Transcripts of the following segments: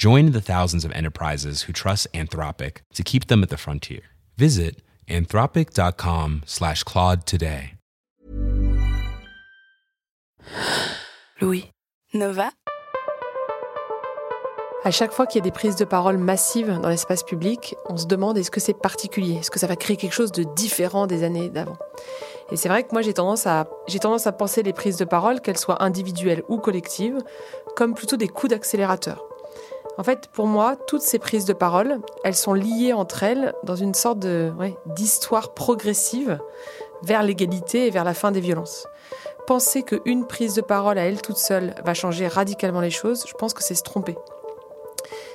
Join the thousands of enterprises who trust Anthropic to keep them at the frontier. Visit anthropic.com slash Claude today. Louis. Nova. À chaque fois qu'il y a des prises de parole massives dans l'espace public, on se demande est-ce que c'est particulier? Est-ce que ça va créer quelque chose de différent des années d'avant? Et c'est vrai que moi j'ai tendance, à, j'ai tendance à penser les prises de parole, qu'elles soient individuelles ou collectives, comme plutôt des coups d'accélérateur. En fait, pour moi, toutes ces prises de parole, elles sont liées entre elles dans une sorte de, d'histoire progressive vers l'égalité et vers la fin des violences. Penser qu'une prise de parole à elle toute seule va changer radicalement les choses, je pense que c'est se tromper.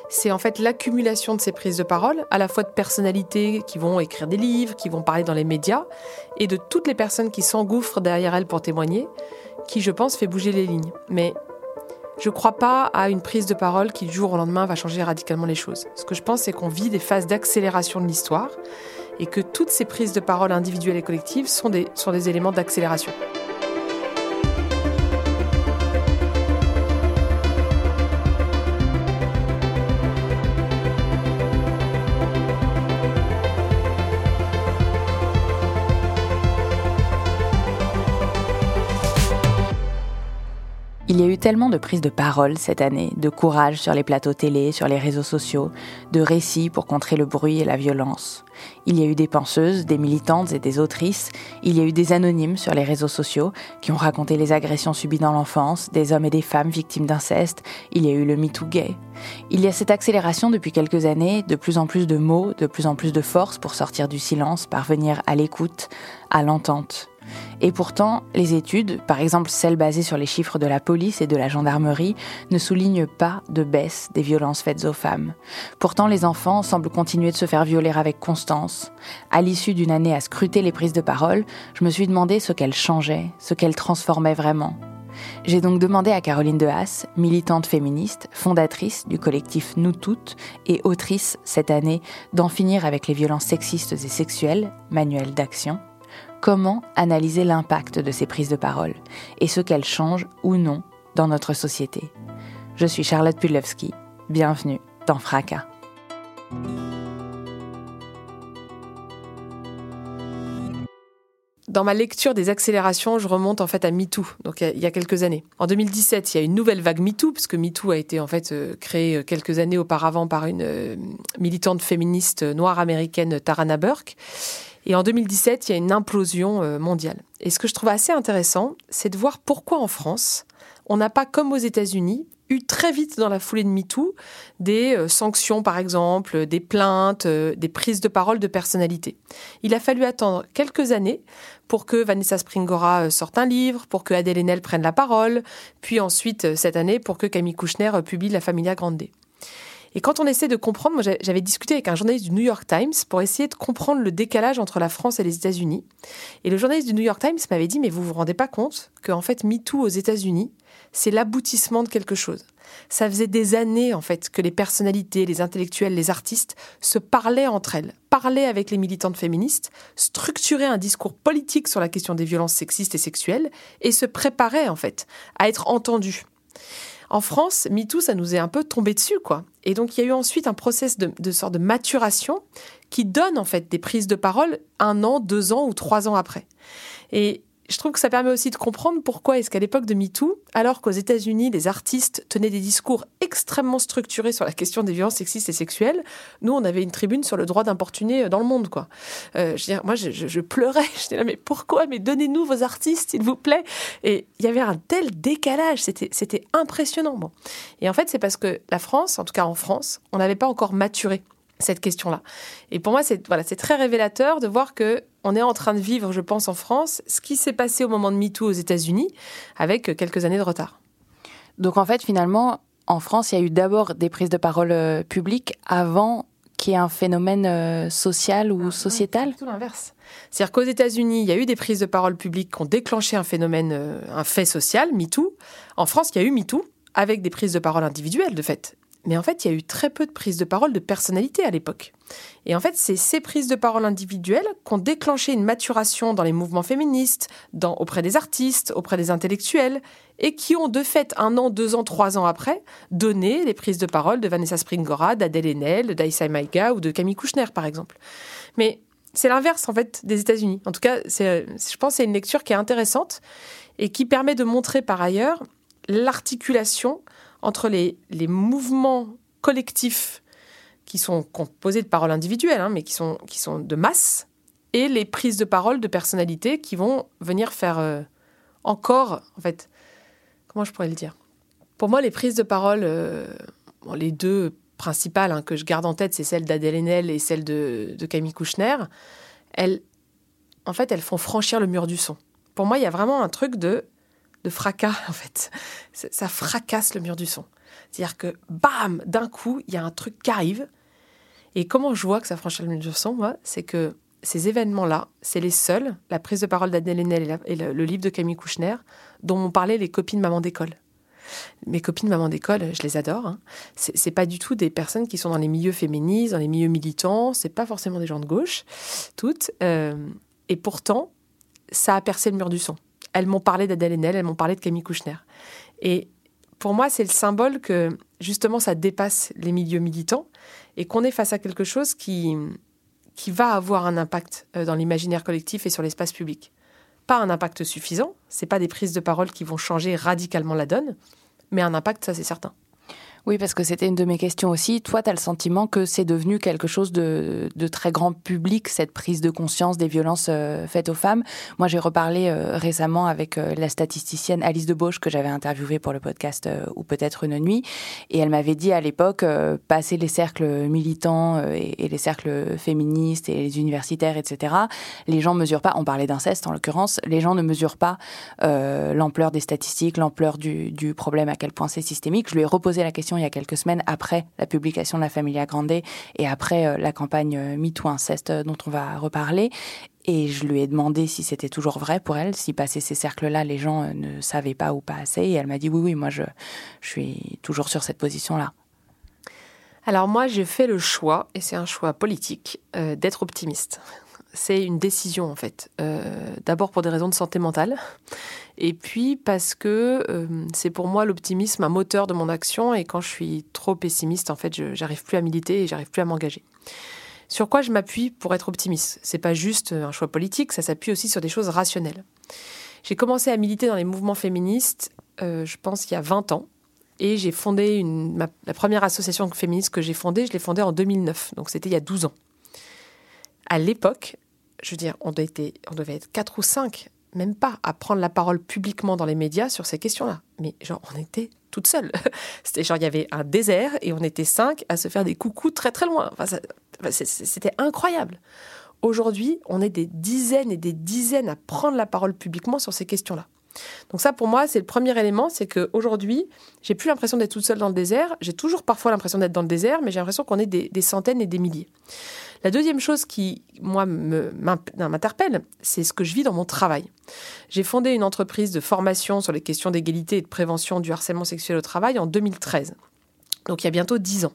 C'est en fait l'accumulation de ces prises de parole, à la fois de personnalités qui vont écrire des livres, qui vont parler dans les médias, et de toutes les personnes qui s'engouffrent derrière elles pour témoigner, qui, je pense, fait bouger les lignes. Mais je ne crois pas à une prise de parole qui, du jour au lendemain, va changer radicalement les choses. Ce que je pense, c'est qu'on vit des phases d'accélération de l'histoire et que toutes ces prises de parole individuelles et collectives sont des, éléments d'accélération. Y a eu tellement de prises de parole cette année, de courage sur les plateaux télé, sur les réseaux sociaux, de récits pour contrer le bruit et la violence. Il y a eu des penseuses, des militantes et des autrices, il y a eu des anonymes sur les réseaux sociaux qui ont raconté les agressions subies dans l'enfance, des hommes et des femmes victimes d'inceste, il y a eu le MeToo gay. Il y a cette accélération depuis quelques années, de plus en plus de mots, de plus en plus de force pour sortir du silence, parvenir à l'écoute, à l'entente. Et pourtant, les études, par exemple celles basées sur les chiffres de la police et de la gendarmerie, ne soulignent pas de baisse des violences faites aux femmes. Pourtant, les enfants semblent continuer de se faire violer avec constance. À l'issue d'une année à scruter les prises de parole, je me suis demandé ce qu'elles changeaient, ce qu'elles transformaient vraiment. J'ai donc demandé à Caroline de Haas, militante féministe, fondatrice du collectif Nous Toutes et autrice cette année d'en finir avec les violences sexistes et sexuelles, manuel d'action, comment analyser l'impact de ces prises de parole et ce qu'elles changent ou non dans notre société. Je suis Charlotte Pudlewski. Bienvenue dans Fracas. Dans ma lecture des accélérations, je remonte en fait à MeToo, donc il y a quelques années. En 2017, il y a une nouvelle vague MeToo, puisque MeToo a été en fait euh, créé euh, quelques années auparavant par une euh, militante féministe noire américaine, Tarana Burke. Et en 2017, il y a une implosion euh, mondiale. Et ce que je trouve assez intéressant, c'est de voir pourquoi en France, on n'a pas, comme aux États-Unis, eu très vite dans la foulée de MeToo des euh, sanctions, par exemple, des plaintes, euh, des prises de parole de personnalités. Il a fallu attendre quelques années pour que Vanessa Springora sorte un livre, pour que Adèle Haenel prenne la parole, puis ensuite, cette année, pour que Camille Kouchner publie La Familia Grande. Et quand on essaie de comprendre, moi j'avais discuté avec un journaliste du New York Times pour essayer de comprendre le décalage entre la France et les États-Unis. Et le journaliste du New York Times m'avait dit, mais vous vous rendez pas compte qu'en fait MeToo aux États-Unis, c'est l'aboutissement de quelque chose. Ça faisait des années en fait que les personnalités, les intellectuels, les artistes se parlaient entre elles, parlaient avec les militantes féministes, structuraient un discours politique sur la question des violences sexistes et sexuelles et se préparaient en fait à être entendus. En France, MeToo, ça nous est un peu tombé dessus, quoi. Et donc, il y a eu ensuite un process de, sorte de maturation qui donne, en fait, des prises de parole un an, deux ans ou trois ans après. Et je trouve que ça permet aussi de comprendre pourquoi est-ce qu'à l'époque de MeToo, alors qu'aux États-Unis, les artistes tenaient des discours extrêmement structurés sur la question des violences sexistes et sexuelles, nous, on avait une tribune sur le droit d'importuner dans le monde, quoi. Euh, je veux moi, je, je, je pleurais. J'étais là, mais pourquoi? Mais donnez-nous vos artistes, s'il vous plaît. Et il y avait un tel décalage. C'était, impressionnant. Et en fait, c'est parce que la France, en tout cas en France, on n'avait pas encore maturé cette question-là. Et pour moi, c'est voilà, c'est très révélateur de voir que on est en train de vivre, je pense, en France, ce qui s'est passé au moment de MeToo aux États-Unis, avec quelques années de retard. Donc en fait, finalement, en France, il y a eu d'abord des prises de parole euh, publiques avant qui est un phénomène euh, social ou sociétal C'est tout l'inverse. C'est-à-dire qu'aux États-Unis, il y a eu des prises de parole publiques qui ont déclenché un phénomène, euh, un fait social, MeToo. En France, il y a eu MeToo, avec des prises de parole individuelles, de fait. Mais en fait, il y a eu très peu de prises de parole de personnalité à l'époque. Et en fait, c'est ces prises de parole individuelles qui ont déclenché une maturation dans les mouvements féministes, auprès des artistes, auprès des intellectuels, et qui ont de fait, un an, deux ans, trois ans après, donné les prises de parole de Vanessa Springora, d'Adèle Haenel, d'Aïssa Maïga ou de Camille Kouchner, par exemple. Mais c'est l'inverse, en fait, des États-Unis. En tout cas, je pense que c'est une lecture qui est intéressante et qui permet de montrer, par ailleurs, l'articulation entre les, les mouvements collectifs qui sont composés de paroles individuelles, hein, mais qui sont, qui sont de masse, et les prises de parole de personnalités qui vont venir faire euh, encore, en fait, comment je pourrais le dire? Pour moi, les prises de parole, euh, les deux principales hein, que je garde en tête, c'est celle d'Adèle Haenel et celle de, de, Camille Kouchner. Elles, en fait, elles font franchir le mur du son. Pour moi, il y a vraiment un truc de de fracas, en fait. Ça fracasse le mur du son. C'est-à-dire que, bam, d'un coup, il y a un truc qui arrive. Et comment je vois que ça franchit le mur du son, moi, c'est que ces événements-là, c'est les seuls, la prise de parole d'Adèle Haenel et, le, livre de Camille Kouchner, dont m'ont parlé les copines maman d'école. Mes copines maman d'école, je les adore. Hein. C'est pas du tout des personnes qui sont dans les milieux féministes, dans les milieux militants. C'est pas forcément des gens de gauche, toutes. Euh, et pourtant, ça a percé le mur du son elles m'ont parlé d'Adèle Haenel, elles m'ont parlé de Camille Kouchner. Et pour moi, c'est le symbole que justement ça dépasse les milieux militants et qu'on est face à quelque chose qui, qui va avoir un impact euh, dans l'imaginaire collectif et sur l'espace public. Pas un impact suffisant, c'est pas des prises de parole qui vont changer radicalement la donne, mais un impact, ça c'est certain. Oui, parce que c'était une de mes questions aussi. Toi, tu as le sentiment que c'est devenu quelque chose de, de, très grand public, cette prise de conscience des violences euh, faites aux femmes? Moi, j'ai reparlé euh, récemment avec euh, la statisticienne Alice Debauche, que j'avais interviewée pour le podcast Ou peut-être une nuit. Et elle m'avait dit à l'époque, passer les cercles militants et, les cercles féministes et les universitaires, etc., les gens mesurent pas, on parlait d'inceste en l'occurrence, les gens ne mesurent pas l'ampleur des statistiques, l'ampleur du, du problème, à quel point c'est systémique. Je lui ai reposé la question il y a quelques semaines après la publication de La Familia Grande et après euh, la campagne euh, MeToo Inceste euh, dont on va reparler. Et je lui ai demandé si c'était toujours vrai pour elle, si passer ces cercles-là, les gens ne savaient pas ou pas assez. Et elle m'a dit oui, oui, moi je, je suis toujours sur cette position-là. Alors moi, j'ai fait le choix, et c'est un choix politique, d'être optimiste c'est une décision en fait. D'abord pour des raisons de santé mentale, et puis parce que euh, c'est pour moi l'optimisme un moteur de mon action, et quand je suis trop pessimiste, en fait, j'arrive plus à militer et j'arrive plus à m'engager. Sur quoi je m'appuie pour être optimiste? C'est pas juste un choix politique, ça s'appuie aussi sur des choses rationnelles. J'ai commencé à militer dans les mouvements féministes, euh, je pense, il y a 20 ans. Et j'ai fondé une, la première association féministe que j'ai fondée, je l'ai fondée en 2009, donc c'était il y a 12 ans. À l'époque, je veux dire, on on devait être quatre ou cinq, même pas, à prendre la parole publiquement dans les médias sur ces questions-là. Mais genre, on était toutes seules. C'était genre, il y avait un désert et on était cinq à se faire des coucous très très loin. Enfin, c'était incroyable. Aujourd'hui, on est des dizaines et des dizaines à prendre la parole publiquement sur ces questions-là. Donc ça, pour moi, c'est le premier élément, c'est qu'aujourd'hui, j'ai plus l'impression d'être toute seule dans le désert. J'ai toujours parfois l'impression d'être dans le désert, mais j'ai l'impression qu'on est des, centaines et des milliers. La deuxième chose qui, moi, m'interpelle, c'est ce que je vis dans mon travail. J'ai fondé une entreprise de formation sur les questions d'égalité et de prévention du harcèlement sexuel au travail en 2013. Donc il y a bientôt dix ans.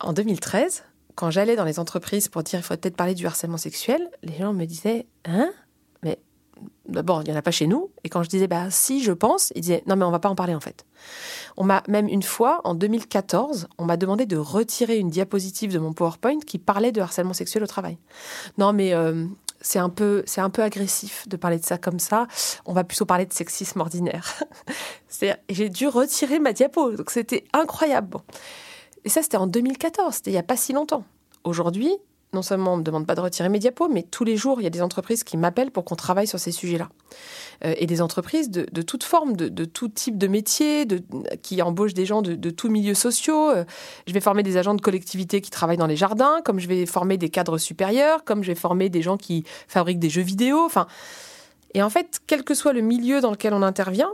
En 2013, quand j'allais dans les entreprises pour dire il faut peut-être parler du harcèlement sexuel, les gens me disaient Hein? D'abord, il n'y en a pas chez nous. Et quand je disais, bah si, je pense, ils disaient, non, mais on va pas en parler en fait. On m'a même une fois, en 2014, on m'a demandé de retirer une diapositive de mon PowerPoint qui parlait de harcèlement sexuel au travail. Non, mais euh, c'est un peu, c'est un peu agressif de parler de ça comme ça. On va plutôt parler de sexisme ordinaire. j'ai dû retirer ma diapo, donc c'était incroyable. Et ça, c'était en 2014, c'était il n'y a pas si longtemps. Aujourd'hui, non seulement on ne me demande pas de retirer mes diapos, mais tous les jours, il y a des entreprises qui m'appellent pour qu'on travaille sur ces sujets-là. Euh, et des entreprises de, de toute forme, de, tout type de métier, de, qui embauchent des gens de, tous milieux sociaux. Euh, je vais former des agents de collectivité qui travaillent dans les jardins, comme je vais former des cadres supérieurs, comme je vais former des gens qui fabriquent des jeux vidéo. Et en fait, quel que soit le milieu dans lequel on intervient,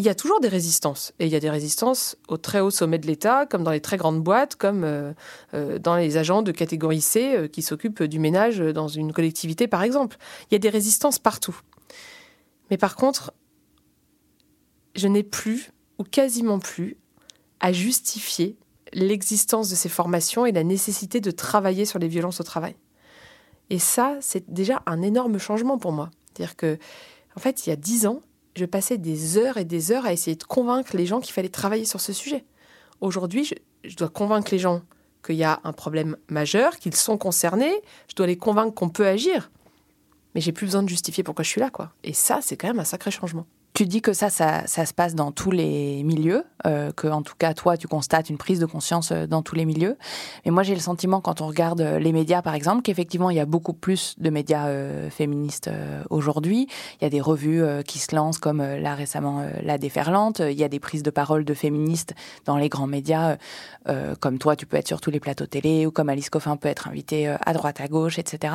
il y a toujours des résistances. Et il y a des résistances au très haut sommet de l'État, comme dans les très grandes boîtes, comme euh, euh, dans les agents de catégorie C euh, qui s'occupent du ménage dans une collectivité, par exemple. Il y a des résistances partout. Mais par contre, je n'ai plus, ou quasiment plus, à justifier l'existence de ces formations et la nécessité de travailler sur les violences au travail. Et ça, c'est déjà un énorme changement pour moi. C'est-à-dire que, en fait, il y a dix ans, je passais des heures et des heures à essayer de convaincre les gens qu'il fallait travailler sur ce sujet. Aujourd'hui, je, dois convaincre les gens qu'il y a un problème majeur, qu'ils sont concernés, je dois les convaincre qu'on peut agir. Mais j'ai plus besoin de justifier pourquoi je suis là, quoi. Et ça, c'est quand même un sacré changement. Tu dis que ça, ça, se passe dans tous les milieux, euh, que en tout cas toi, tu constates une prise de conscience euh, dans tous les milieux. Mais moi, j'ai le sentiment quand on regarde euh, les médias, par exemple, qu'effectivement, il y a beaucoup plus de médias féministes aujourd'hui. Il y a des revues qui se lancent, comme là récemment La Déferlante. Il y a des prises de parole de féministes dans les grands médias, comme toi, tu peux être sur tous les plateaux télé, ou comme Alice Coffin peut être invitée à droite, à gauche, etc.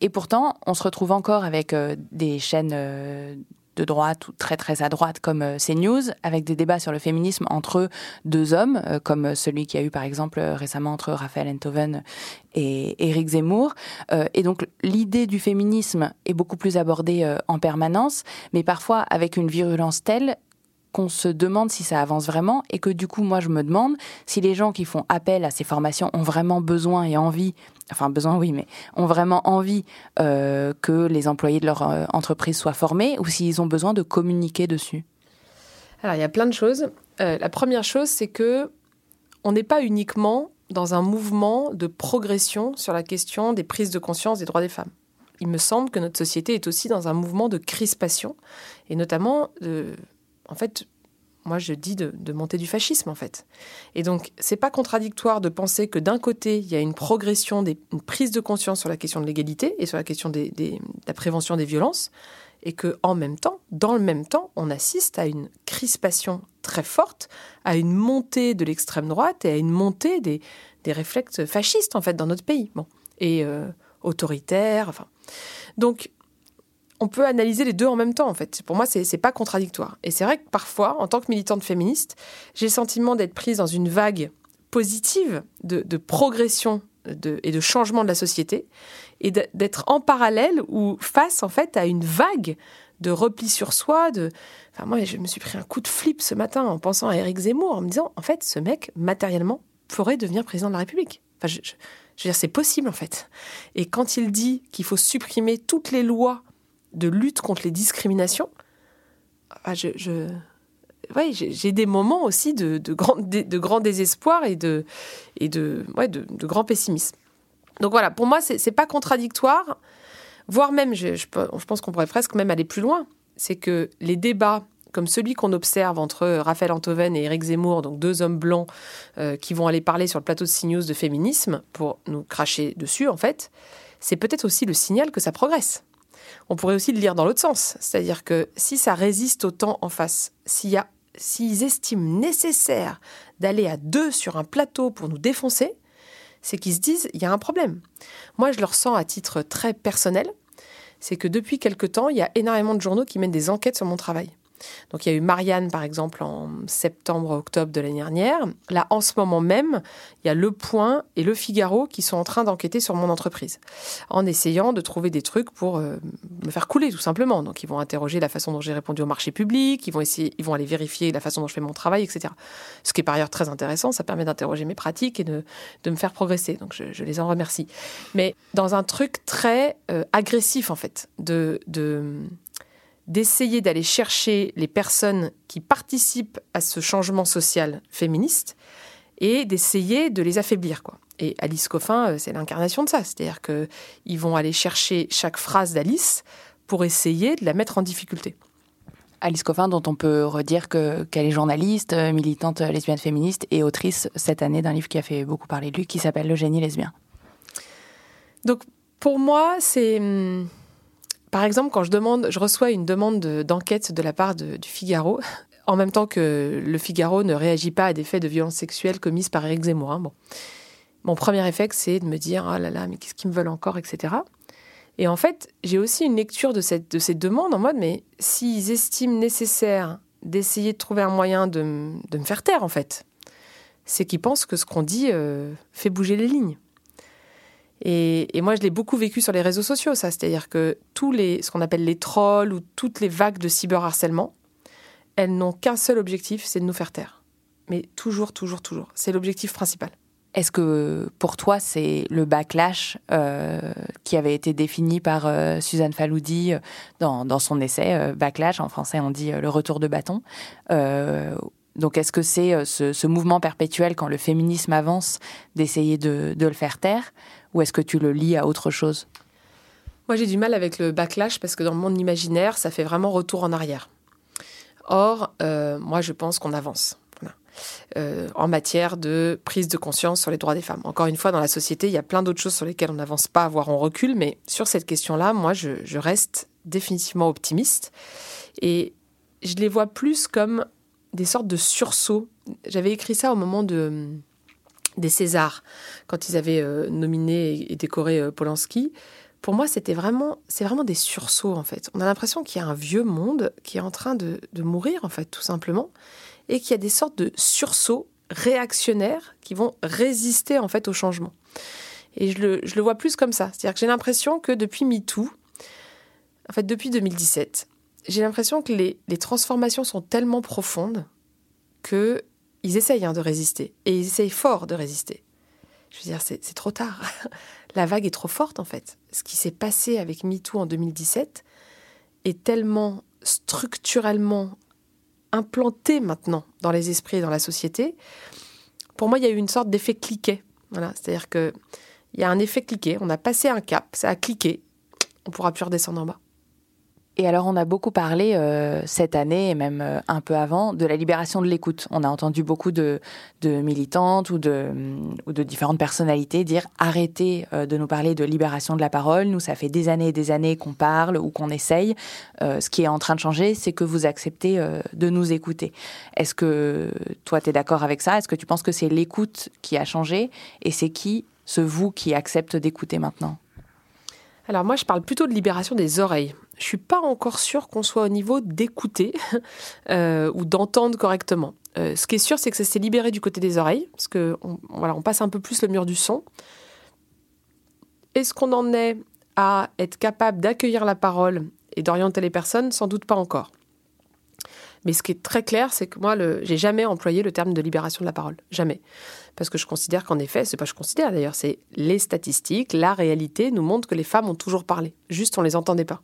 Et pourtant, on se retrouve encore avec des chaînes de droite ou très très à droite comme euh, CNews, avec des débats sur le féminisme entre deux hommes, euh, comme celui qui a eu par exemple euh, récemment entre Raphaël Enthoven et Éric Zemmour. Et donc l'idée du féminisme est beaucoup plus abordée en permanence, mais parfois avec une virulence telle qu'on se demande si ça avance vraiment et que du coup, moi, je me demande si les gens qui font appel à ces formations ont vraiment besoin et envie, enfin besoin oui, mais ont vraiment envie euh, que les employés de leur euh, entreprise soient formés ou s'ils ont besoin de communiquer dessus. Alors, il y a plein de choses. Euh, la première chose, c'est que on n'est pas uniquement dans un mouvement de progression sur la question des prises de conscience des droits des femmes. Il me semble que notre société est aussi dans un mouvement de crispation, et notamment de, en fait, moi je dis de, monter du fascisme en fait. Et donc c'est pas contradictoire de penser que d'un côté il y a une progression, une prise de conscience sur la question de l'égalité et sur la question de la prévention des violences, et que en même temps, dans le même temps, on assiste à une crispation très forte, à une montée de l'extrême droite et à une montée des, réflexes fascistes en fait dans notre pays, bon et euh, autoritaires. Donc on peut analyser les deux en même temps, en fait. Pour moi, c'est pas contradictoire. Et c'est vrai que parfois, en tant que militante féministe, j'ai le sentiment d'être prise dans une vague positive de, progression et de changement de la société, et d'être en parallèle ou face, en fait, à une vague de repli sur soi. De... Enfin, moi, je me suis pris un coup de flip ce matin en pensant à Éric Zemmour, en me disant, en fait, ce mec, matériellement, pourrait devenir président de la République. Enfin, je, je veux dire, c'est possible, en fait. Et quand il dit qu'il faut supprimer toutes les lois de lutte contre les discriminations, ah, je, j'ai des moments aussi de, de, grand, de, grand désespoir et de, et de, ouais, de, de grand pessimisme. Donc voilà, pour moi, c'est pas contradictoire, voire même, je, je, pense qu'on pourrait presque même aller plus loin. C'est que les débats comme celui qu'on observe entre Raphaël Antoven et Éric Zemmour, donc deux hommes blancs euh, qui vont aller parler sur le plateau de CNews de féminisme pour nous cracher dessus, en fait, c'est peut-être aussi le signal que ça progresse. On pourrait aussi le lire dans l'autre sens, c'est-à-dire que si ça résiste au temps en face, s'il s'ils estiment nécessaire d'aller à deux sur un plateau pour nous défoncer, c'est qu'ils se disent il y a un problème. Moi, je le ressens à titre très personnel, c'est que depuis quelque temps, il y a énormément de journaux qui mènent des enquêtes sur mon travail. Donc il y a eu Marianne, par exemple, en septembre-octobre de l'année dernière. Là, en ce moment même, il y a Le Point et Le Figaro qui sont en train d'enquêter sur mon entreprise, en essayant de trouver des trucs pour euh, me faire couler, tout simplement. Donc ils vont interroger la façon dont j'ai répondu au marché public, ils vont, essayer, ils vont aller vérifier la façon dont je fais mon travail, etc. Ce qui est par ailleurs très intéressant, ça permet d'interroger mes pratiques et de, me faire progresser. Donc je, les en remercie. Mais dans un truc très euh, agressif, en fait, de... de d'essayer d'aller chercher les personnes qui participent à ce changement social féministe et d'essayer de les affaiblir. Quoi. Et Alice Coffin, euh, c'est l'incarnation de ça. C'est-à-dire qu'ils vont aller chercher chaque phrase d'Alice pour essayer de la mettre en difficulté. Alice Coffin, dont on peut redire qu'elle est journaliste, euh, militante lesbienne féministe et autrice cette année d'un livre qui a fait beaucoup parler de lui, qui s'appelle Le génie lesbien. Donc pour moi, c'est hum, par exemple, quand je demande, je reçois une demande d'enquête de, la part du Figaro, en même temps que le Figaro ne réagit pas à des faits de violence sexuelle commises par Eric Zemmour. Hein. Mon premier effet, c'est de me dire oh là là, mais qu'est-ce qu'ils me veulent encore, etc. Et en fait, j'ai aussi une lecture de ces demandes en mode mais s'ils estiment nécessaire d'essayer de trouver un moyen de, me faire taire, en fait. C'est qu'ils pensent que ce qu'on dit euh, fait bouger les lignes. Et, moi, je l'ai beaucoup vécu sur les réseaux sociaux, ça. C'est-à-dire que tous les, ce qu'on appelle les trolls ou toutes les vagues de cyberharcèlement, elles n'ont qu'un seul objectif, c'est de nous faire taire. Mais toujours, toujours, toujours. C'est l'objectif principal. Est-ce que pour toi, c'est le backlash euh, qui avait été défini par euh, Suzanne Faloudi euh, dans, son essai Backlash, en français on dit le retour de bâton donc est-ce que c'est ce, mouvement perpétuel quand le féminisme avance d'essayer de, le faire taire ou est-ce que tu le lis à autre chose? Moi j'ai du mal avec le backlash parce que dans mon imaginaire ça fait vraiment retour en arrière. Or moi je pense qu'on avance. Euh, en matière de prise de conscience sur les droits des femmes. Encore une fois, dans la société, il y a plein d'autres choses sur lesquelles on n'avance pas, voire on recule, mais sur cette question-là, moi, je, reste définitivement optimiste. Et je les vois plus comme des sortes de sursauts. J'avais écrit ça au moment de, des Césars, quand ils avaient euh, nominé et décoré euh, Polanski. Pour moi, c'était vraiment, c'est vraiment des sursauts en fait. On a l'impression qu'il y a un vieux monde qui est en train de, mourir en fait, tout simplement, et qu'il y a des sortes de sursauts réactionnaires qui vont résister en fait au changement. Et je le, vois plus comme ça. C'est-à-dire que j'ai l'impression que depuis MeToo, en fait depuis 2017, j'ai l'impression que les, transformations sont tellement profondes qu'ils essayent hein, de résister. Et ils essayent fort de résister. Je veux dire, c'est trop tard. La vague est trop forte en fait. Ce qui s'est passé avec MeToo en 2017 est tellement structurellement implanté maintenant dans les esprits et dans la société, pour moi, il y a eu une sorte d'effet cliquet. Voilà, c'est-à-dire qu'il y a un effet cliquet. On a passé un cap, ça a cliqué. On pourra plus redescendre en bas. Et alors, on a beaucoup parlé euh, cette année et même euh, un peu avant de la libération de l'écoute. On a entendu beaucoup de, militantes ou de, différentes personnalités dire arrêtez euh, de nous parler de libération de la parole. Nous, ça fait des années et des années qu'on parle ou qu'on essaye. ce qui est en train de changer, c'est que vous acceptez de nous écouter. Est-ce que toi, tu es d'accord avec ça? Est-ce que tu penses que c'est l'écoute qui a changé Et c'est qui, ce vous, qui accepte d'écouter maintenant? Alors moi, je parle plutôt de libération des oreilles. Je suis pas encore sûre qu'on soit au niveau d'écouter euh, ou d'entendre correctement. Euh, ce qui est sûr, c'est que ça s'est libéré du côté des oreilles, parce que voilà, on passe un peu plus le mur du son. Est-ce qu'on en est à être capable d'accueillir la parole et d'orienter les personnes? Sans doute pas encore. Mais ce qui est très clair, c'est que moi, j'ai jamais employé le terme de libération de la parole. Jamais. Parce que je considère qu'en effet, c'est pas je considère d'ailleurs, c'est les statistiques, la réalité nous montre que les femmes ont toujours parlé. Juste, on les entendait pas.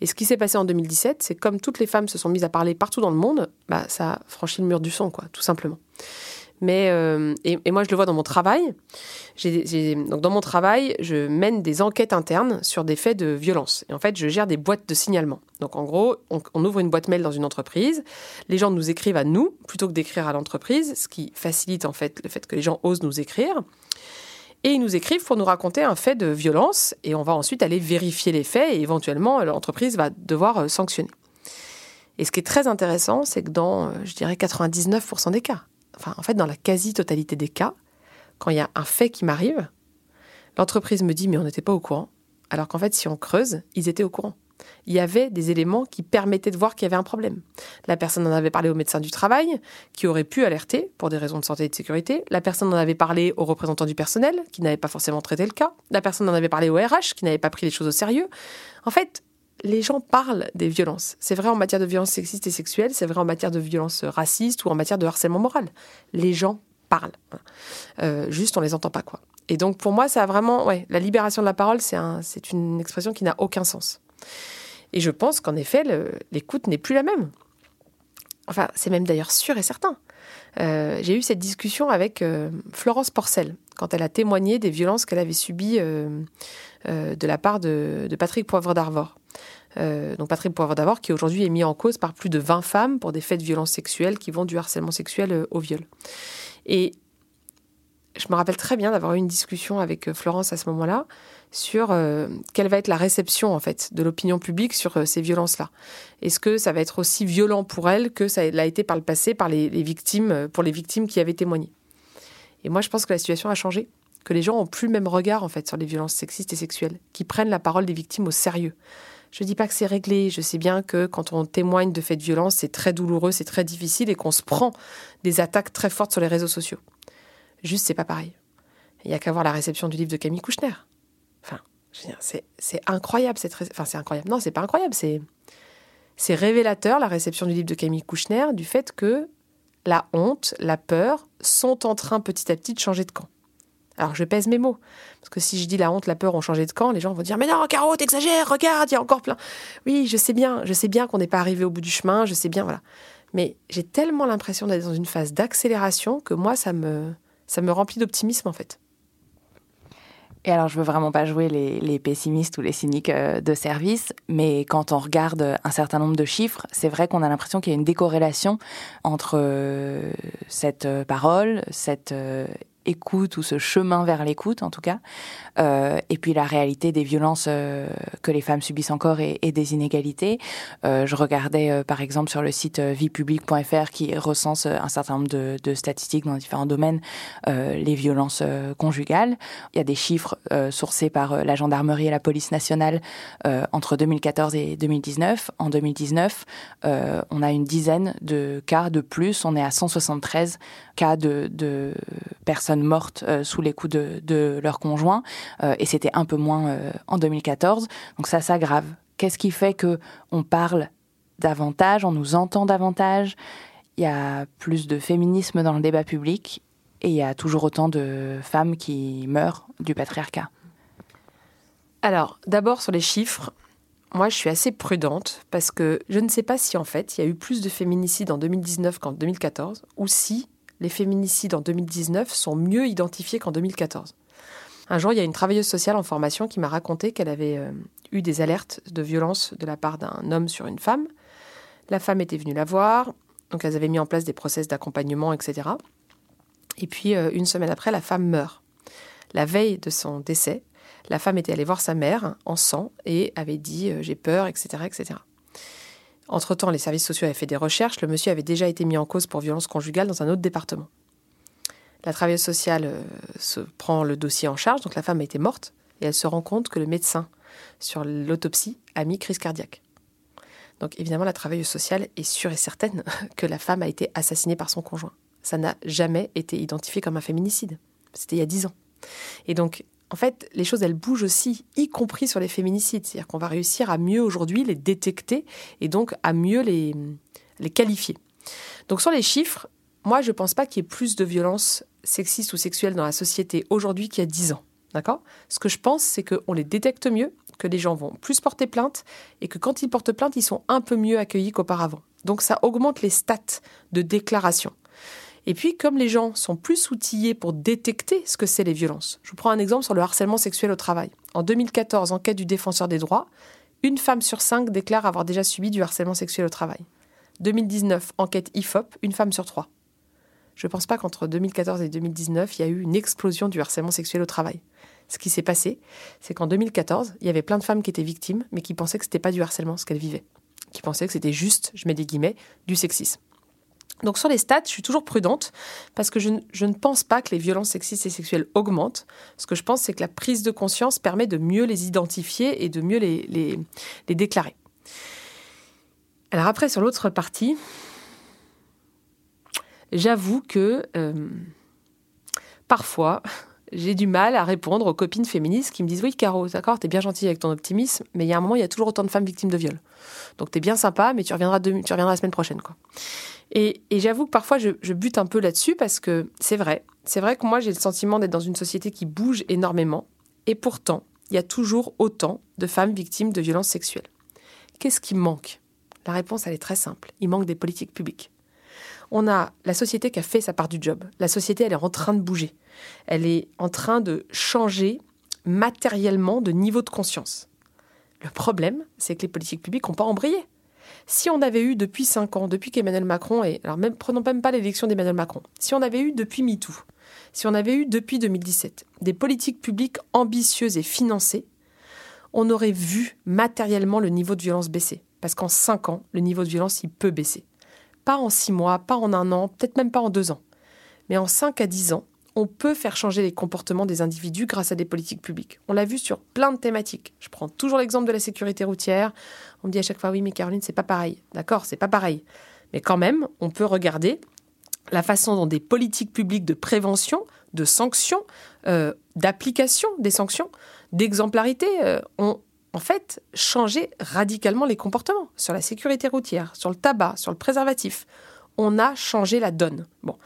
Et ce qui s'est passé en 2017, c'est comme toutes les femmes se sont mises à parler partout dans le monde, bah, ça a franchi le mur du son, quoi, tout simplement. Mais euh, et, moi, je le vois dans mon travail. donc dans mon travail, je mène des enquêtes internes sur des faits de violence. Et en fait, je gère des boîtes de signalement. Donc en gros, on, ouvre une boîte mail dans une entreprise. Les gens nous écrivent à nous plutôt que d'écrire à l'entreprise, ce qui facilite en fait le fait que les gens osent nous écrire. Et ils nous écrivent pour nous raconter un fait de violence. Et on va ensuite aller vérifier les faits et éventuellement l'entreprise va devoir euh, sanctionner. Et ce qui est très intéressant, c'est que dans, euh, je dirais, 99% des cas, enfin en fait dans la quasi-totalité des cas, quand il y a un fait qui m'arrive, l'entreprise me dit mais on n'était pas au courant. Alors qu'en fait si on creuse, ils étaient au courant. Il y avait des éléments qui permettaient de voir qu'il y avait un problème. La personne en avait parlé au médecin du travail, qui aurait pu alerter pour des raisons de santé et de sécurité. La personne en avait parlé aux représentants du personnel, qui n'avait pas forcément traité le cas. La personne en avait parlé au RH, qui n'avait pas pris les choses au sérieux. En fait, les gens parlent des violences. C'est vrai en matière de violences sexistes et sexuelles, c'est vrai en matière de violences racistes ou en matière de harcèlement moral. Les gens parlent. Euh, juste, on les entend pas, quoi. Et donc, pour moi, ça a vraiment, la libération de la parole, c'est un, c'est une expression qui n'a aucun sens. Et je pense qu'en effet, l'écoute n'est plus la même. Enfin, c'est même d'ailleurs sûr et certain. Euh, j'ai eu cette discussion avec euh, Florence Porcel quand elle a témoigné des violences qu'elle avait subies de la part de, de Patrick Poivre d'Arvor. Euh, donc Patrick Poivre d'abord, qui aujourd'hui est mis en cause par plus de 20 femmes pour des faits de violence sexuelle qui vont du harcèlement sexuel euh, au viol. Et je me rappelle très bien d'avoir eu une discussion avec euh, Florence à ce moment-là sur quelle va être la réception en fait de l'opinion publique sur ces violences-là. Est-ce que ça va être aussi violent pour elle que ça l'a été par le passé par les, victimes, pour les victimes qui avaient témoigné? Et moi, je pense que la situation a changé, que les gens ont plus le même regard en fait sur les violences sexistes et sexuelles, qui prennent la parole des victimes au sérieux Je ne dis pas que c'est réglé. Je sais bien que quand on témoigne de faits de violence, c'est très douloureux, c'est très difficile et qu'on se prend des attaques très fortes sur les réseaux sociaux. Juste, c'est pas pareil. Il n'y a qu'à voir la réception du livre de Camille Kouchner. Enfin, c'est incroyable cette. Enfin, c'est incroyable. Non, c'est pas incroyable. C'est révélateur la réception du livre de Camille Kouchner du fait que la honte, la peur sont en train petit à petit de changer de camp. Alors je pèse mes mots, parce que si je dis la honte, la peur ont changé de camp, les gens vont dire mais non, Caro, t'exagères, regarde, il y a encore plein. Oui, je sais bien, je sais bien qu'on n'est pas arrivé au bout du chemin, je sais bien, voilà. Mais j'ai tellement l'impression d'être dans une phase d'accélération que moi, ça me, ça me remplit d'optimisme en fait. Et alors, je veux vraiment pas jouer les, pessimistes ou les cyniques euh, de service, mais quand on regarde un certain nombre de chiffres, c'est vrai qu'on a l'impression qu'il y a une décorrélation entre euh, cette euh, parole, cette écoute ou ce chemin vers l'écoute en tout cas, et puis la réalité des violences euh, que les femmes subissent encore et, des inégalités. Euh, je regardais par exemple sur le site viepublic.fr qui recense un certain nombre de, statistiques dans différents domaines les violences conjugales. Il y a des chiffres sourcés par la gendarmerie et la police nationale entre 2014 et 2019. En 2019, on a une dizaine de cas de plus. On est à 173 cas de, de personnes mortes sous les coups de, de leur conjoint. Euh, et c'était un peu moins euh, en 2014. Donc ça s'aggrave. Qu'est-ce qui fait que on parle davantage, on nous entend davantage? Il y a plus de féminisme dans le débat public et il y a toujours autant de femmes qui meurent du patriarcat. Alors, d'abord sur les chiffres, moi je suis assez prudente parce que je ne sais pas si en fait il y a eu plus de féminicides en 2019 qu'en 2014 ou si les féminicides en 2019 sont mieux identifiés qu'en 2014. Un jour, il y a une travailleuse sociale en formation qui m'a raconté qu'elle avait euh, eu des alertes de violence de la part d'un homme sur une femme. La femme était venue la voir, donc elles avaient mis en place des process d'accompagnement, etc. Et puis, euh, une semaine après, la femme meurt. La veille de son décès, la femme était allée voir sa mère en sang et avait dit euh, j'ai peur, etc., etc. Entre-temps, les services sociaux avaient fait des recherches. Le monsieur avait déjà été mis en cause pour violence conjugale dans un autre département. La travailleuse sociale euh, se prend le dossier en charge, donc la femme a été morte, et elle se rend compte que le médecin, sur l'autopsie, a mis crise cardiaque. Donc évidemment, la travailleuse sociale est sûre et certaine que la femme a été assassinée par son conjoint. Ça n'a jamais été identifié comme un féminicide. C'était il y a dix ans. Et donc, en fait, les choses, elles bougent aussi, y compris sur les féminicides. C'est-à-dire qu'on va réussir à mieux aujourd'hui les détecter et donc à mieux les, les qualifier. Donc sur les chiffres, moi, je ne pense pas qu'il y ait plus de violence sexistes ou sexuelles dans la société aujourd'hui qu'il y a 10 ans. D'accord? Ce que je pense, c'est qu'on les détecte mieux, que les gens vont plus porter plainte et que quand ils portent plainte, ils sont un peu mieux accueillis qu'auparavant. Donc ça augmente les stats de déclaration. Et puis, comme les gens sont plus outillés pour détecter ce que c'est les violences, je vous prends un exemple sur le harcèlement sexuel au travail. En 2014, enquête du défenseur des droits, une femme sur cinq déclare avoir déjà subi du harcèlement sexuel au travail. 2019, enquête IFOP, une femme sur trois. Je ne pense pas qu'entre 2014 et 2019, il y a eu une explosion du harcèlement sexuel au travail. Ce qui s'est passé, c'est qu'en 2014, il y avait plein de femmes qui étaient victimes, mais qui pensaient que ce n'était pas du harcèlement ce qu'elles vivaient. Qui pensaient que c'était juste, je mets des guillemets, du sexisme. Donc sur les stats, je suis toujours prudente parce que je, ne pense pas que les violences sexistes et sexuelles augmentent. Ce que je pense, c'est que la prise de conscience permet de mieux les identifier et de mieux les, les déclarer. Alors après, sur l'autre partie, j'avoue que euh, parfois, j'ai du mal à répondre aux copines féministes qui me disent Oui, Caro, d'accord, t'es bien gentille avec ton optimisme, mais il y a un moment, il y a toujours autant de femmes victimes de viol. Donc t'es bien sympa, mais tu reviendras, tu reviendras la semaine prochaine. Quoi. Et, j'avoue que parfois, je, je bute un peu là-dessus parce que c'est vrai. C'est vrai que moi, j'ai le sentiment d'être dans une société qui bouge énormément. Et pourtant, il y a toujours autant de femmes victimes de violences sexuelles. Qu'est-ce qui manque? La réponse, elle est très simple. Il manque des politiques publiques on a la société qui a fait sa part du job. La société, elle est en train de bouger. Elle est en train de changer matériellement de niveau de conscience. Le problème, c'est que les politiques publiques n'ont pas embrayé. Si on avait eu depuis cinq ans, depuis qu'Emmanuel Macron, et alors même prenons même pas l'élection d'Emmanuel Macron, si on avait eu depuis MeToo, si on avait eu depuis 2017 des politiques publiques ambitieuses et financées, on aurait vu matériellement le niveau de violence baisser. Parce qu'en cinq ans, le niveau de violence, il peut baisser pas en six mois, pas en un an, peut-être même pas en deux ans. Mais en cinq à dix ans, on peut faire changer les comportements des individus grâce à des politiques publiques. On l'a vu sur plein de thématiques. Je prends toujours l'exemple de la sécurité routière. On me dit à chaque fois, oui, mais Caroline, c'est pas pareil. D'accord, c'est pas pareil. Mais quand même, on peut regarder la façon dont des politiques publiques de prévention, de sanctions, euh, d'application des sanctions, d'exemplarité euh, ont en fait changé radicalement les comportements sur la sécurité routière, sur le tabac, sur le préservatif. On a changé la donne. Bon,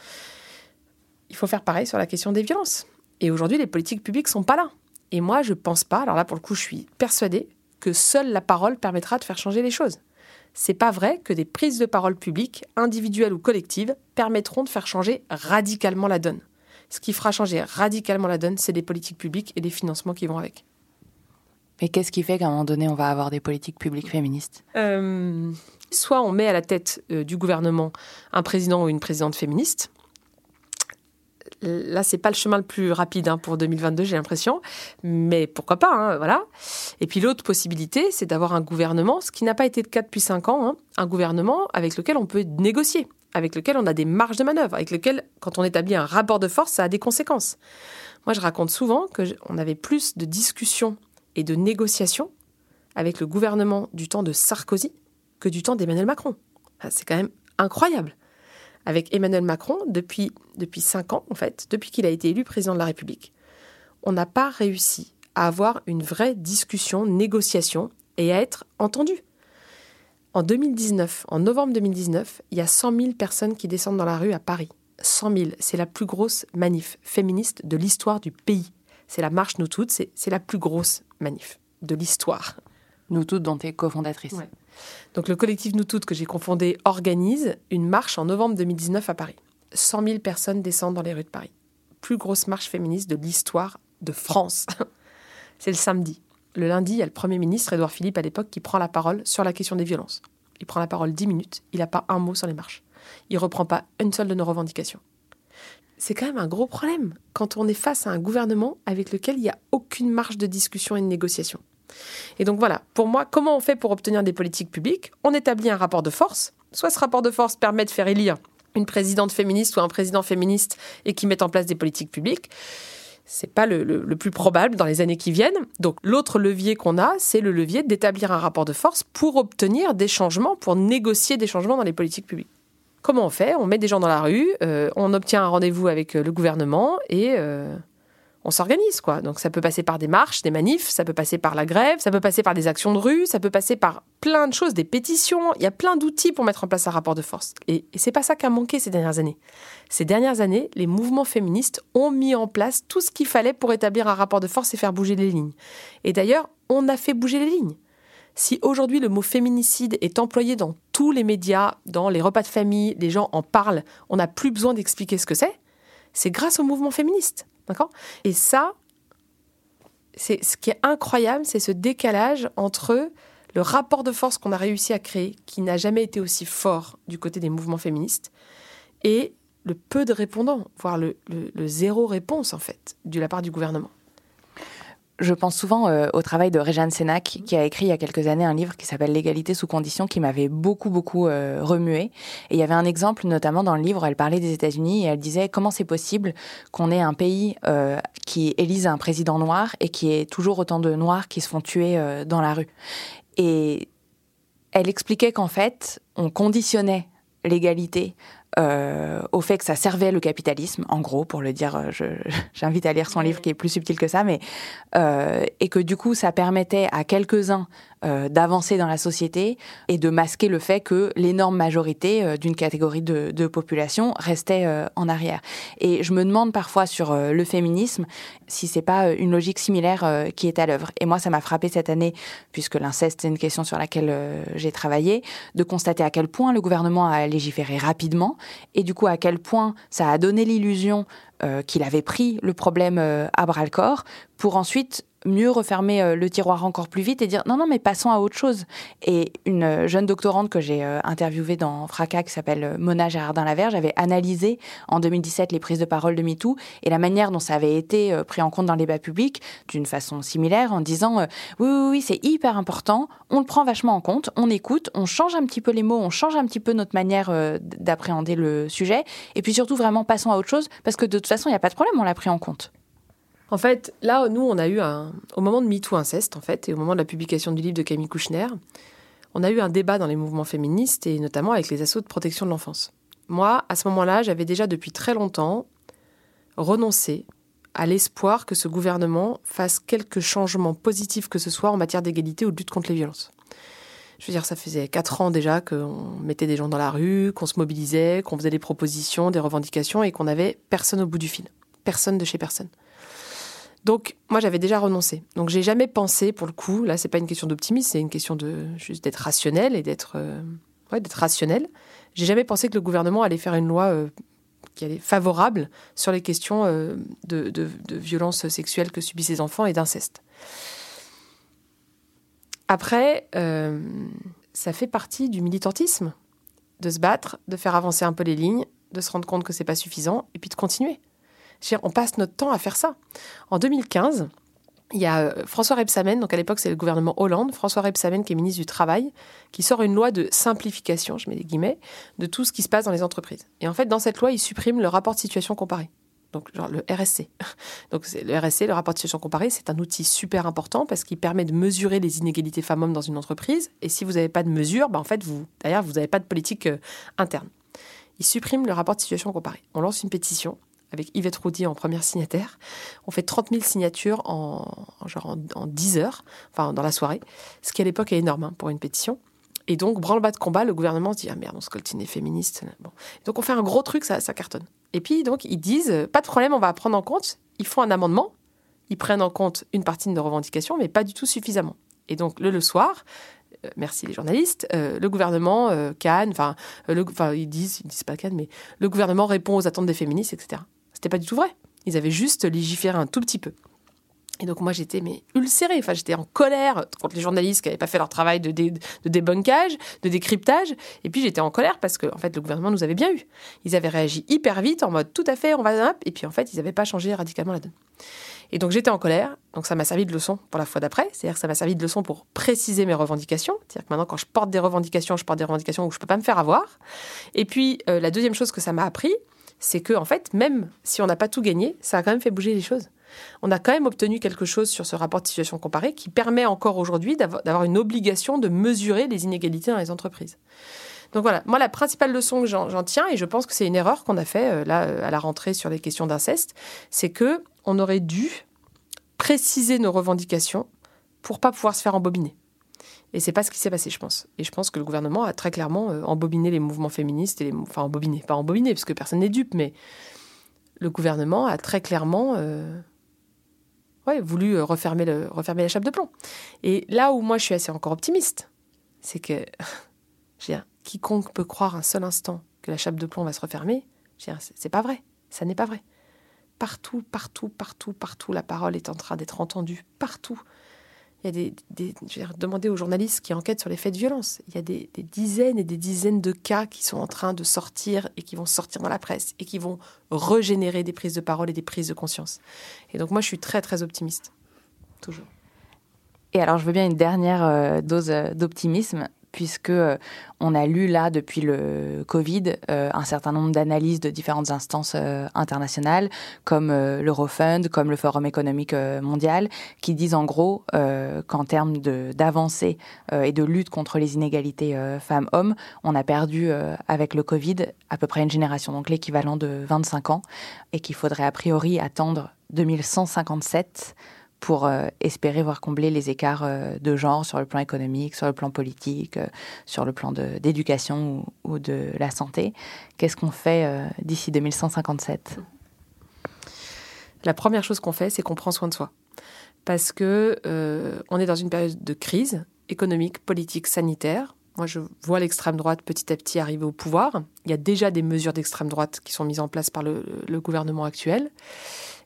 il faut faire pareil sur la question des violences. Et aujourd'hui, les politiques publiques sont pas là. Et moi, je pense pas. Alors là, pour le coup, je suis persuadée que seule la parole permettra de faire changer les choses. C'est pas vrai que des prises de parole publiques, individuelles ou collectives, permettront de faire changer radicalement la donne. Ce qui fera changer radicalement la donne, c'est des politiques publiques et des financements qui vont avec. Mais qu'est-ce qui fait qu'à un moment donné, on va avoir des politiques publiques féministes? Euh, Soit on met à la tête euh, du gouvernement un président ou une présidente féministe. Là, c'est pas le chemin le plus rapide hein, pour 2022, j'ai l'impression. Mais pourquoi pas, hein, voilà. Et puis l'autre possibilité, c'est d'avoir un gouvernement, ce qui n'a pas été le cas depuis cinq ans, hein, un gouvernement avec lequel on peut négocier, avec lequel on a des marges de manœuvre, avec lequel, quand on établit un rapport de force, ça a des conséquences. Moi, je raconte souvent qu'on avait plus de discussions et de négociations avec le gouvernement du temps de Sarkozy que du temps d'Emmanuel Macron. C'est quand même incroyable. Avec Emmanuel Macron, depuis, depuis cinq ans, en fait, depuis qu'il a été élu président de la République, on n'a pas réussi à avoir une vraie discussion, négociation et à être entendu. En 2019, en novembre 2019, il y a 100 000 personnes qui descendent dans la rue à Paris. 100 000, c'est la plus grosse manif féministe de l'histoire du pays. C'est la marche Nous Toutes, c'est la plus grosse manif de l'histoire. Nous Toutes, dont tu es cofondatrice. Donc le collectif Nous Toutes que j'ai confondé organise une marche en novembre 2019 à Paris. 100 000 personnes descendent dans les rues de Paris. Plus grosse marche féministe de l'histoire de France. c'est le samedi. Le lundi, il y a le Premier ministre, Édouard Philippe, à l'époque, qui prend la parole sur la question des violences. Il prend la parole 10 minutes, il n'a pas un mot sur les marches. Il reprend pas une seule de nos revendications c'est quand même un gros problème quand on est face à un gouvernement avec lequel il n'y a aucune marge de discussion et de négociation. Et donc voilà, pour moi, comment on fait pour obtenir des politiques publiques? On établit un rapport de force. Soit ce rapport de force permet de faire élire une présidente féministe ou un président féministe et qui met en place des politiques publiques. C'est pas le, plus probable dans les années qui viennent. Donc l'autre levier qu'on a, c'est le levier d'établir un rapport de force pour obtenir des changements, pour négocier des changements dans les politiques publiques. Comment on fait? On met des gens dans la rue, euh, on obtient un rendez-vous avec euh, le gouvernement et euh, on s'organise, quoi. Donc ça peut passer par des marches, des manifs, ça peut passer par la grève, ça peut passer par des actions de rue, ça peut passer par plein de choses, des pétitions. Il y a plein d'outils pour mettre en place un rapport de force. Et, et c'est pas ça qui a manqué ces dernières années. Ces dernières années, les mouvements féministes ont mis en place tout ce qu'il fallait pour établir un rapport de force et faire bouger les lignes. Et d'ailleurs, on a fait bouger les lignes. Si aujourd'hui le mot féminicide est employé dans tous les médias, dans les repas de famille, les gens en parlent, on n'a plus besoin d'expliquer ce que c'est, c'est grâce au mouvement féministe. D'accord? Et ça, c'est ce qui est incroyable, c'est ce décalage entre le rapport de force qu'on a réussi à créer, qui n'a jamais été aussi fort du côté des mouvements féministes, et le peu de répondants, voire le, le zéro réponse en fait, de la part du gouvernement je pense souvent euh, au travail de Réjeanne Sénac, qui a écrit il y a quelques années un livre qui s'appelle L'égalité sous conditions, qui m'avait beaucoup, beaucoup euh, remué. Et il y avait un exemple, notamment dans le livre, elle parlait des États-Unis et elle disait comment c'est possible qu'on ait un pays euh, qui élise un président noir et qui ait toujours autant de noirs qui se font tuer dans la rue? Et elle expliquait qu'en fait, on conditionnait l'égalité euh, au fait que ça servait le capitalisme, en gros, pour le dire, euh, j'invite à lire son livre qui est plus subtil que ça, mais euh, et que du coup ça permettait à quelques-uns euh, d'avancer dans la société et de masquer le fait que l'énorme majorité euh, d'une catégorie de, population restait euh, en arrière. Et je me demande parfois sur le féminisme si c'est pas une logique similaire qui est à l'œuvre. Et moi, ça m'a frappé cette année, puisque l'inceste c'est une question sur laquelle j'ai travaillé, de constater à quel point le gouvernement a légiféré rapidement et du coup à quel point ça a donné l'illusion qu'il avait pris le problème à bras le corps pour ensuite mieux refermer euh, le tiroir encore plus vite et dire non, non, mais passons à autre chose. Et une euh, jeune doctorante que j'ai euh, interviewée dans Fracas, qui s'appelle Mona Gérardin-Laverge, avait analysé en 2017 les prises de parole de MeToo et la manière dont ça avait été pris en compte dans le débat public d'une façon similaire en disant oui, oui, oui, c'est hyper important, on le prend vachement en compte, on écoute, on change un petit peu les mots, on change un petit peu notre manière d'appréhender le sujet et puis surtout vraiment passons à autre chose parce que de toute façon, il n'y a pas de problème, on l'a pris en compte. En fait, là, nous, on a eu un. Au moment de MeToo Inceste, en fait, et au moment de la publication du livre de Camille Kouchner, on a eu un débat dans les mouvements féministes et notamment avec les assauts de protection de l'enfance. Moi, à ce moment-là, j'avais déjà depuis très longtemps renoncé à l'espoir que ce gouvernement fasse quelques changements positifs que ce soit en matière d'égalité ou de lutte contre les violences. Je veux dire, ça faisait quatre ans déjà qu'on mettait des gens dans la rue, qu'on se mobilisait, qu'on faisait des propositions, des revendications et qu'on n'avait personne au bout du fil. Personne de chez personne. Donc, moi, j'avais déjà renoncé. Donc, j'ai jamais pensé, pour le coup, là, c'est pas une question d'optimisme, c'est une question de juste d'être rationnel et d'être euh, ouais, d'être rationnel. J'ai jamais pensé que le gouvernement allait faire une loi euh, qui allait favorable sur les questions euh, de, de, violences sexuelles que subissent les enfants et d'inceste. Après, ça fait partie du militantisme de se battre, de faire avancer un peu les lignes, de se rendre compte que c'est pas suffisant et puis de continuer on passe notre temps à faire ça. En 2015, il y a euh, François Rebsamen, donc à l'époque c'est le gouvernement Hollande, François Rebsamen qui est ministre du Travail, qui sort une loi de simplification, je mets des guillemets, de tout ce qui se passe dans les entreprises. Et en fait, dans cette loi, il supprime le rapport de situation comparée. Donc, genre le RSC. Donc, le RSC, le rapport de situation comparée, c'est un outil super important parce qu'il permet de mesurer les inégalités femmes-hommes dans une entreprise. Et si vous n'avez pas de mesure, ben en fait, vous, d'ailleurs, vous n'avez pas de politique euh, interne. Il supprime le rapport de situation comparée. On lance une pétition avec Yvette Roudy en première signataire. On fait 30 000 signatures en, genre en, 10 heures, enfin dans la soirée, ce qui à l'époque est énorme hein, pour une pétition. Et donc, branle-bas de combat, le gouvernement se dit Ah merde, on se coltine féministe. Bon. Donc, on fait un gros truc, ça, cartonne. Et puis, donc, ils disent Pas de problème, on va prendre en compte. Ils font un amendement. Ils prennent en compte une partie de nos revendications, mais pas du tout suffisamment. Et donc, le, le soir, euh, merci les journalistes, euh, le gouvernement euh, Cannes, enfin, ils disent, ils disent pas Cannes, mais le gouvernement répond aux attentes des féministes, etc. C'était pas du tout vrai. Ils avaient juste légiféré un tout petit peu. Et donc moi j'étais mais ulcérée, enfin j'étais en colère contre les journalistes qui n'avaient pas fait leur travail de, de débunkage, de décryptage, et puis j'étais en colère parce que en fait le gouvernement nous avait bien eu. Ils avaient réagi hyper vite en mode tout à fait on va et puis en fait ils n'avaient pas changé radicalement la donne. Et donc j'étais en colère, donc ça m'a servi de leçon pour la fois d'après, c'est-à-dire que ça m'a servi de leçon pour préciser mes revendications, c'est-à-dire que maintenant quand je porte des revendications, je porte des revendications où je peux pas me faire avoir. Et puis euh, la deuxième chose que ça m'a appris, c'est que en fait, même si on n'a pas tout gagné, ça a quand même fait bouger les choses. On a quand même obtenu quelque chose sur ce rapport de situation comparée qui permet encore aujourd'hui d'avoir une obligation de mesurer les inégalités dans les entreprises. Donc voilà, moi la principale leçon que j'en tiens, et je pense que c'est une erreur qu'on a fait euh, là euh, à la rentrée sur les questions d'inceste, c'est que on aurait dû préciser nos revendications pour pas pouvoir se faire embobiner. Et c'est pas ce qui s'est passé, je pense. Et je pense que le gouvernement a très clairement euh, embobiné les mouvements féministes, enfin embobiné, pas embobiné, parce que personne n'est dupe, mais le gouvernement a très clairement euh, ouais, voulu euh, refermer, la chape de plomb. Et là où moi je suis assez encore optimiste, c'est que quiconque peut croire un seul instant que la chape de plomb va se refermer, c'est pas vrai. Ça n'est pas vrai. Partout, partout, partout, partout, la parole est en train d'être entendue. Partout il y a des, des je vais demander aux journalistes qui enquêtent sur les faits de violence. Il y a des, dizaines et des dizaines de cas qui sont en train de sortir et qui vont sortir dans la presse et qui vont régénérer des prises de parole et des prises de conscience. Et donc moi, je suis très très optimiste, toujours. Et alors, je veux bien une dernière euh, dose euh, d'optimisme puisque euh, on a lu là depuis le Covid euh, un certain nombre d'analyses de différentes instances euh, internationales comme l'Eurofund, comme le Forum économique mondial, qui disent en gros qu'en termes d'avancée et de lutte contre les inégalités femmes-hommes, on a perdu avec le Covid à peu près une génération, donc l'équivalent de 25 ans, et qu'il faudrait a priori attendre 2157 pour euh, espérer voir combler les écarts euh, de genre sur le plan économique, sur le plan politique, euh, sur le plan d'éducation ou, de la santé. Qu'est-ce qu'on fait d'ici 2157 La première chose qu'on fait, c'est qu'on prend soin de soi. Parce que on est dans une période de crise économique, politique, sanitaire. Moi, je vois l'extrême droite petit à petit arriver au pouvoir. Il y a déjà des mesures d'extrême droite qui sont mises en place par le, le gouvernement actuel.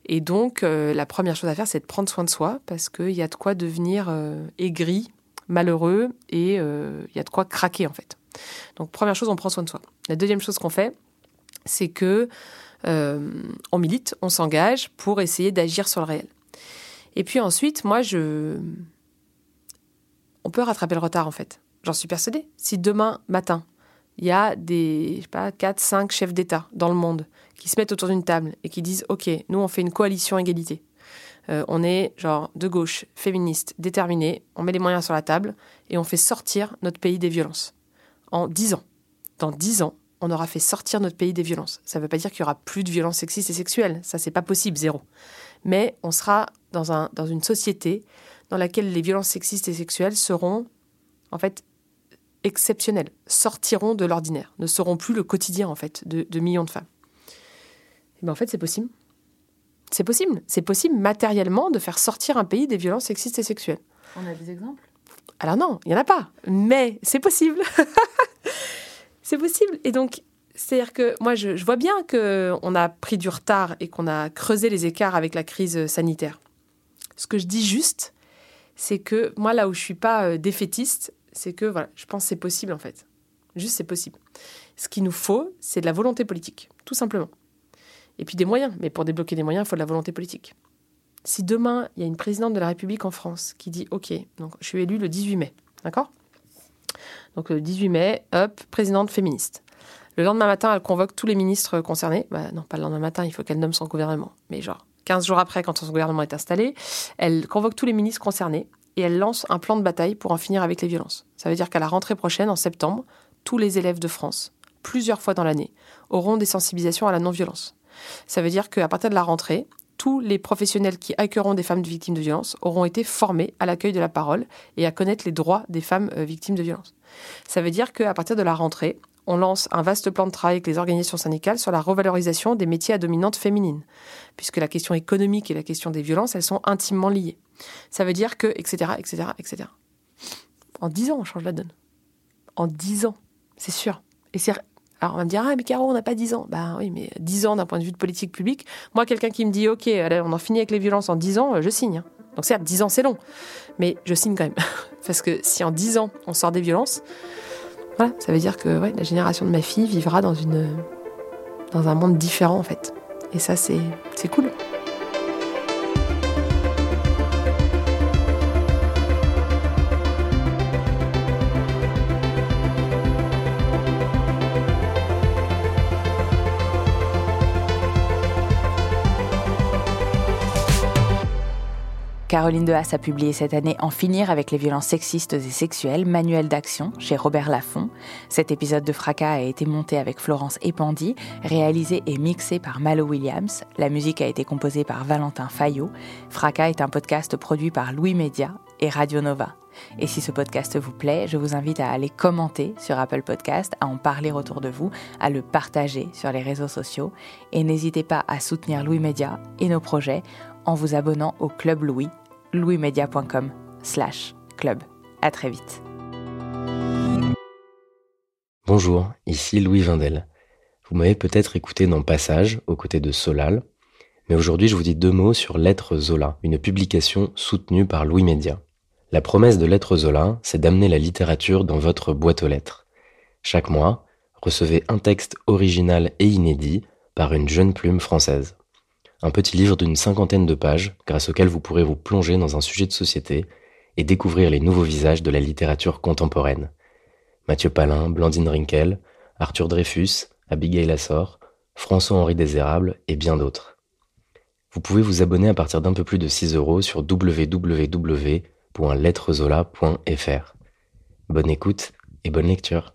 Et donc, euh, la première chose à faire, c'est de prendre soin de soi, parce qu'il y a de quoi devenir euh, aigri, malheureux, et il y a de quoi craquer, en fait. Donc, première chose, on prend soin de soi. La deuxième chose qu'on fait, c'est que on milite, on s'engage pour essayer d'agir sur le réel. Et puis ensuite, moi, je... On peut rattraper le retard, en fait. J'en suis persuadée. Si demain matin, il y a des, je sais pas, 4, 5 chefs d'État dans le monde qui se mettent autour d'une table et qui disent OK, nous, on fait une coalition égalité. Euh, on est genre de gauche, féministe, déterminé, on met les moyens sur la table et on fait sortir notre pays des violences. En 10 ans. Dans 10 ans, on aura fait sortir notre pays des violences. Ça ne veut pas dire qu'il y aura plus de violences sexistes et sexuelles. Ça, c'est pas possible, zéro. Mais on sera dans, un, dans une société dans laquelle les violences sexistes et sexuelles seront, en fait, exceptionnelles, sortiront de l'ordinaire, ne seront plus le quotidien, en fait, de, millions de femmes. Mais ben, en fait, c'est possible. C'est possible. C'est possible matériellement de faire sortir un pays des violences sexistes et sexuelles. On a des exemples? Alors non, il n'y en a pas. Mais c'est possible. c'est possible. Et donc, c'est-à-dire que moi, je, vois bien qu'on a pris du retard et qu'on a creusé les écarts avec la crise sanitaire. Ce que je dis juste, c'est que moi, là où je suis pas euh, défaitiste, c'est que voilà, je pense que c'est possible en fait. Juste, c'est possible. Ce qu'il nous faut, c'est de la volonté politique, tout simplement. Et puis des moyens. Mais pour débloquer des moyens, il faut de la volonté politique. Si demain, il y a une présidente de la République en France qui dit OK, donc je suis élue le 18 mai, d'accord? Donc le 18 mai, hop, présidente féministe. Le lendemain matin, elle convoque tous les ministres concernés. Bah, non, pas le lendemain matin, il faut qu'elle nomme son gouvernement. Mais genre, 15 jours après, quand son gouvernement est installé, elle convoque tous les ministres concernés et elle lance un plan de bataille pour en finir avec les violences. Ça veut dire qu'à la rentrée prochaine, en septembre, tous les élèves de France, plusieurs fois dans l'année, auront des sensibilisations à la non-violence. Ça veut dire qu'à partir de la rentrée, tous les professionnels qui accueilleront des femmes victimes de violences auront été formés à l'accueil de la parole et à connaître les droits des femmes euh, victimes de violences. Ça veut dire qu'à partir de la rentrée, on lance un vaste plan de travail avec les organisations syndicales sur la revalorisation des métiers à dominante féminine, puisque la question économique et la question des violences, elles sont intimement liées. Ça veut dire que, etc., etc., etc. En dix ans, on change la donne. En dix ans, c'est sûr. Et c'est alors on va me dire, ah mais Caro, on n'a pas dix ans. Ben oui, mais dix ans d'un point de vue de politique publique. Moi, quelqu'un qui me dit, ok, on en finit avec les violences en dix ans, euh, je signe. Hein. Donc certes, dix ans c'est long, mais je signe quand même. Parce que si en dix ans on sort des violences, voilà, ça veut dire que la génération de ma fille vivra dans, une, dans un monde différent en fait. Et ça, c'est cool. Caroline de Haas a publié cette année En finir avec les violences sexistes et sexuelles, manuel d'action chez Robert Laffont. Cet épisode de Fracas a été monté avec Florence Epandi, réalisé et mixé par Malo Williams. La musique a été composée par Valentin Fayot. Fracas est un podcast produit par Louis Média et Radio Nova. Et si ce podcast vous plaît, je vous invite à aller commenter sur Apple Podcast, à en parler autour de vous, à le partager sur les réseaux sociaux. Et n'hésitez pas à soutenir Louis Média et nos projets en vous abonnant au Club Louis, louismedia.com slash club. À très vite. Bonjour, ici Louis Vindel. Vous m'avez peut-être écouté dans Passage, aux côtés de Solal, mais aujourd'hui je vous dis deux mots sur Lettre Zola, une publication soutenue par Louis Média. La promesse de Lettre Zola, c'est d'amener la littérature dans votre boîte aux lettres. Chaque mois, recevez un texte original et inédit par une jeune plume française un petit livre d'une cinquantaine de pages grâce auquel vous pourrez vous plonger dans un sujet de société et découvrir les nouveaux visages de la littérature contemporaine. Mathieu Palin, Blandine Rinkel, Arthur Dreyfus, Abigail Assor, François-Henri Désérable et bien d'autres. Vous pouvez vous abonner à partir d'un peu plus de 6 euros sur www.lettrezola.fr. Bonne écoute et bonne lecture.